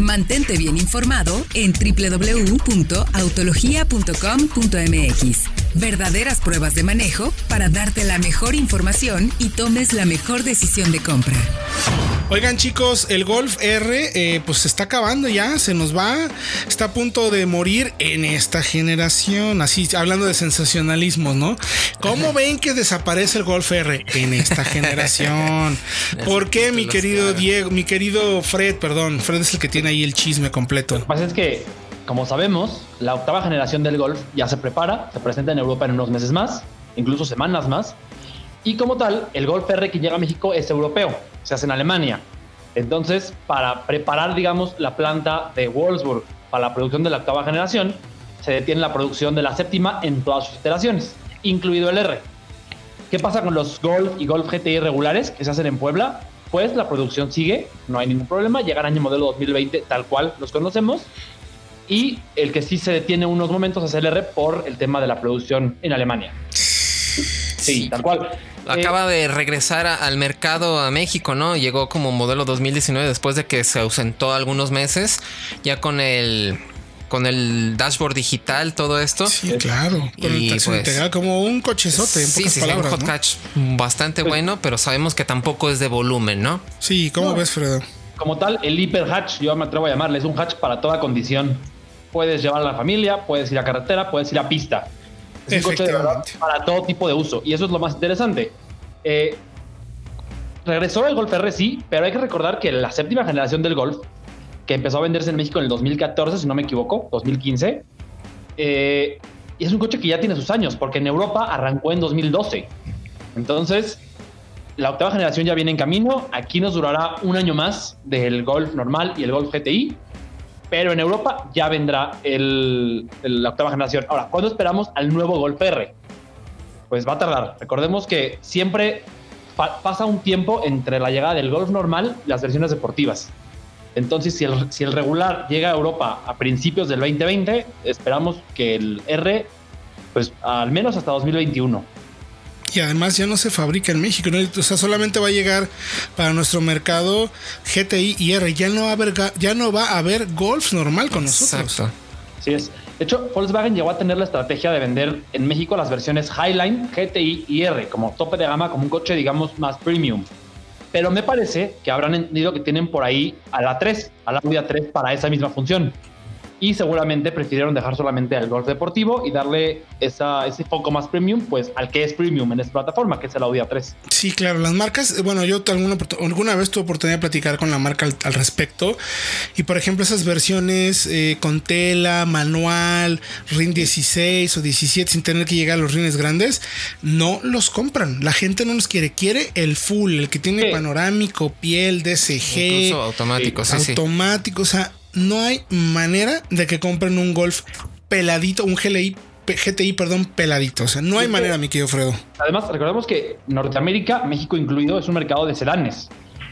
Mantente bien informado en www.autologia.com.mx. Verdaderas pruebas de manejo para darte la mejor información y tomes la mejor decisión de compra. Oigan chicos, el Golf R eh, pues se está acabando ya, se nos va, está a punto de morir en esta generación, así hablando de sensacionalismo, ¿no? ¿Cómo ven que desaparece el Golf R en esta generación? ¿Por qué mi querido Diego, mi querido Fred, perdón, Fred es el que tiene ahí el chisme completo? Lo que pasa es que, como sabemos, la octava generación del Golf ya se prepara, se presenta en Europa en unos meses más, incluso semanas más, y como tal, el Golf R que llega a México es europeo se hace en Alemania. Entonces, para preparar, digamos, la planta de Wolfsburg para la producción de la octava generación, se detiene la producción de la séptima en todas sus iteraciones, incluido el R. ¿Qué pasa con los Golf y Golf GTI regulares que se hacen en Puebla? Pues la producción sigue, no hay ningún problema, llega el año modelo 2020 tal cual los conocemos. Y el que sí se detiene unos momentos es el R por el tema de la producción en Alemania. Sí, tal cual. Acaba eh, de regresar al mercado a México, ¿no? Llegó como modelo 2019 después de que se ausentó algunos meses, ya con el con el dashboard digital, todo esto. Sí, claro. y pues, como un cochezote. En sí, sí, un hot catch bastante bueno, pero sabemos que tampoco es de volumen, ¿no? Sí, ¿cómo ves, Fredo? Como tal, el hiper hatch, yo me atrevo a llamarle, es un hatch para toda condición. Puedes llevar a la familia, puedes ir a carretera, puedes ir a pista. Es un coche para todo tipo de uso. Y eso es lo más interesante. Eh, regresó el Golf R, sí, pero hay que recordar que la séptima generación del Golf, que empezó a venderse en México en el 2014, si no me equivoco, 2015, eh, y es un coche que ya tiene sus años, porque en Europa arrancó en 2012. Entonces, la octava generación ya viene en camino. Aquí nos durará un año más del Golf normal y el Golf GTI pero en Europa ya vendrá la octava generación. Ahora, ¿cuándo esperamos al nuevo Golf R? Pues va a tardar. Recordemos que siempre pasa un tiempo entre la llegada del Golf normal y las versiones deportivas. Entonces, si el, si el regular llega a Europa a principios del 2020, esperamos que el R, pues al menos hasta 2021 y además ya no se fabrica en México, o sea, solamente va a llegar para nuestro mercado GTI y R, ya no va a haber, ya no va a haber Golf normal con nosotros. Exacto. Sí es. De hecho, Volkswagen llegó a tener la estrategia de vender en México las versiones Highline, GTI y R como tope de gama, como un coche, digamos, más premium. Pero me parece que habrán entendido que tienen por ahí a la 3, a la Audi A3 para esa misma función y seguramente prefirieron dejar solamente al golf deportivo y darle esa, ese foco más premium, pues al que es premium en esta plataforma, que es el Audi A3. Sí, claro, las marcas, bueno, yo alguna, alguna vez tuve oportunidad de platicar con la marca al, respecto y por ejemplo esas versiones eh, con tela, manual, RIN 16 o 17 sin tener que llegar a los rines grandes, no los compran. La gente no los quiere, quiere el full, el que tiene panorámico, piel, DSG. Incluso automático, sí, automático, o sea, no hay manera de que compren un Golf peladito, un GLI GTI, perdón, peladito. O sea, no hay manera, mi querido Fredo. Además, recordemos que Norteamérica, México incluido, es un mercado de sedanes.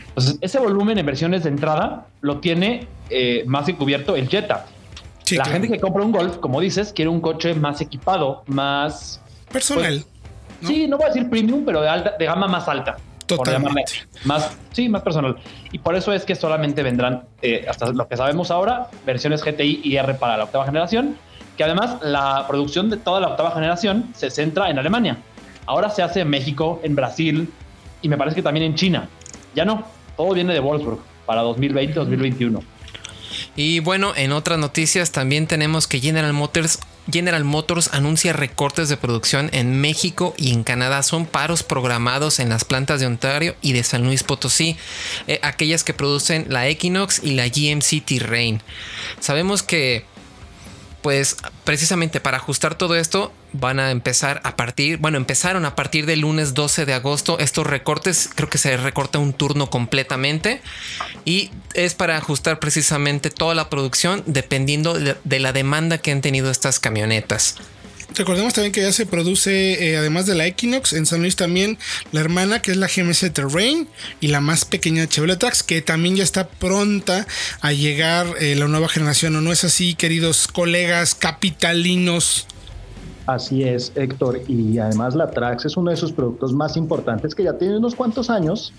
Entonces, ese volumen en versiones de entrada lo tiene eh, más encubierto el Jetta. la gente que compra un Golf, como dices, quiere un coche más equipado, más personal. Pues, sí, no voy a decir premium, pero de, alta, de gama más alta. Totalmente. Más, sí, más personal. Y por eso es que solamente vendrán, eh, hasta lo que sabemos ahora, versiones GTI y R para la octava generación, que además la producción de toda la octava generación se centra en Alemania. Ahora se hace en México, en Brasil y me parece que también en China. Ya no, todo viene de Wolfsburg para 2020-2021. Y bueno, en otras noticias también tenemos que General Motors General Motors anuncia recortes de producción en México y en Canadá. Son paros programados en las plantas de Ontario y de San Luis Potosí, eh, aquellas que producen la Equinox y la GMC Terrain. Sabemos que pues precisamente para ajustar todo esto van a empezar a partir, bueno, empezaron a partir del lunes 12 de agosto estos recortes, creo que se recorta un turno completamente y es para ajustar precisamente toda la producción dependiendo de la demanda que han tenido estas camionetas. Recordemos también que ya se produce, eh, además de la Equinox, en San Luis también la hermana que es la GMC Terrain y la más pequeña Chevrolet Trax, que también ya está pronta a llegar eh, la nueva generación. ¿O no es así, queridos colegas capitalinos? Así es, Héctor. Y además la Trax es uno de esos productos más importantes que ya tiene unos cuantos años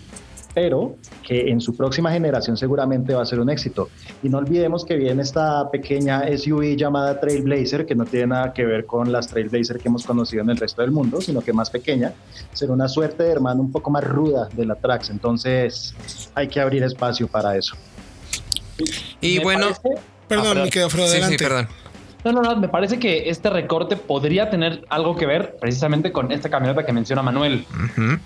pero que en su próxima generación seguramente va a ser un éxito. Y no olvidemos que viene esta pequeña SUV llamada Trailblazer, que no tiene nada que ver con las Trailblazer que hemos conocido en el resto del mundo, sino que más pequeña, será una suerte de hermano un poco más ruda de la Trax, entonces hay que abrir espacio para eso. Y bueno, perdón, Ah, me quedo sí, sí, adelante. perdón. No, no, no, me parece que este recorte podría tener algo que ver precisamente con esta camioneta que menciona Manuel, Ujú.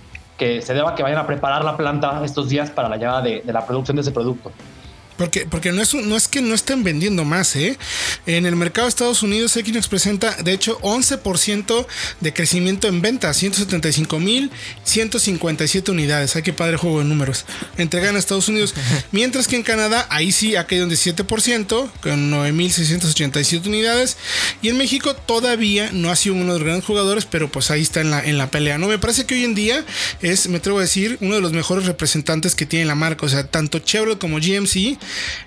Que se deba que vayan a preparar la planta estos días para la llegada de, de la producción de ese producto. Porque, porque no, es no es que no estén vendiendo más, ¿eh? En el mercado de Estados Unidos, Equinox presenta, de hecho, 11% de crecimiento en ventas, 175 mil 157 unidades. Ay, qué padre juego de números. Entregan a Estados Unidos. Mientras que en Canadá, ahí sí ha caído un 17%, con 9.687 unidades. Y en México todavía no ha sido uno de los grandes jugadores, pero pues ahí está en la, en la pelea. No, me parece que hoy en día es, me atrevo a decir, uno de los mejores representantes que tiene la marca. O sea, tanto Chevrolet como GMC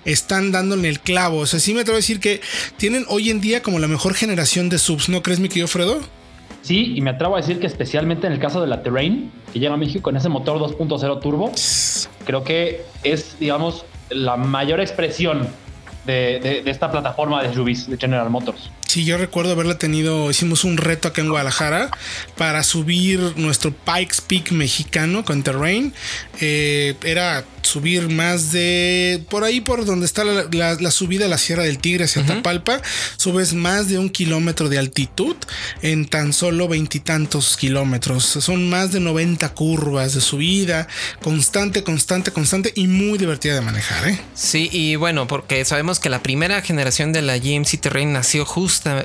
están dándole el clavo. O sea, sí me atrevo a decir que tienen hoy en día como la mejor generación de subs, ¿no crees, mi querido Fredo? Sí, y me atrevo a decir que especialmente en el caso de la Terrain, que llega a México con ese motor 2.0 turbo, creo que es, digamos, la mayor expresión de, esta plataforma de SUVs de General Motors. Sí, yo recuerdo haberla tenido, hicimos un reto acá en Guadalajara para subir nuestro Pikes Peak mexicano con Terrain. Eh, era subir más de, por ahí por donde está la, la- la subida a la Sierra del Tigre hacia Tapalpa, subes más de un kilómetro de altitud en tan solo veintitantos kilómetros. Son más de 90 curvas de subida, constante, constante, constante y muy divertida de manejar. ¿eh? Sí, y bueno, porque sabemos que la primera generación de la GMC Terrain nació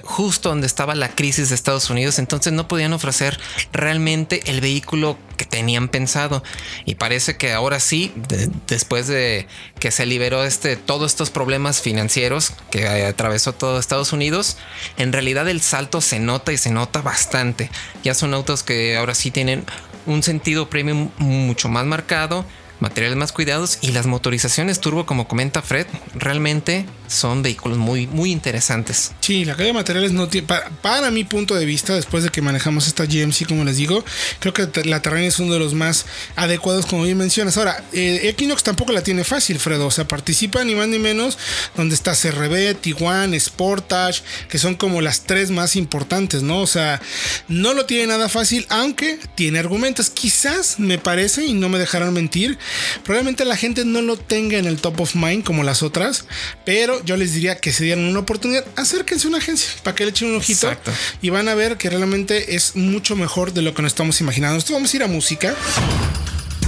justo donde estaba la crisis de Estados Unidos, entonces no podían ofrecer realmente el vehículo que tenían pensado. Y parece que ahora sí, de- después de que se liberó este, todos estos problemas financieros que atravesó todo Estados Unidos, en realidad el salto se nota y se nota bastante. Ya son autos que ahora sí tienen un sentido premium mucho más marcado materiales más cuidados y las motorizaciones turbo, como comenta Fred, realmente son vehículos muy, muy interesantes. Sí, la calidad de materiales no tiene. Para, para mi punto de vista, después de que manejamos esta GMC, como les digo, creo que la Terrain es uno de los más adecuados, como bien mencionas. Ahora, eh, Equinox tampoco la tiene fácil, Fredo. O sea, participa ni más ni menos donde está CRB, Tiguan, Sportage, que son como las tres más importantes, ¿no? O sea, no lo tiene nada fácil, aunque tiene argumentos. Quizás me parece, y no me dejarán mentir, probablemente la gente no lo tenga en el top of mind como las otras, pero yo les diría que se dieran una oportunidad, acérquense a una agencia para que le echen un ojito Exacto. y van a ver que realmente es mucho mejor de lo que nos estamos imaginando. Nosotros vamos a ir a música.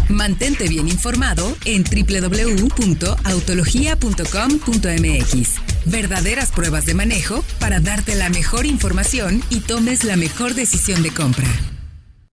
Mantente bien informado en www.autologia.com.mx. Verdaderas pruebas de manejo para darte la mejor información y tomes la mejor decisión de compra.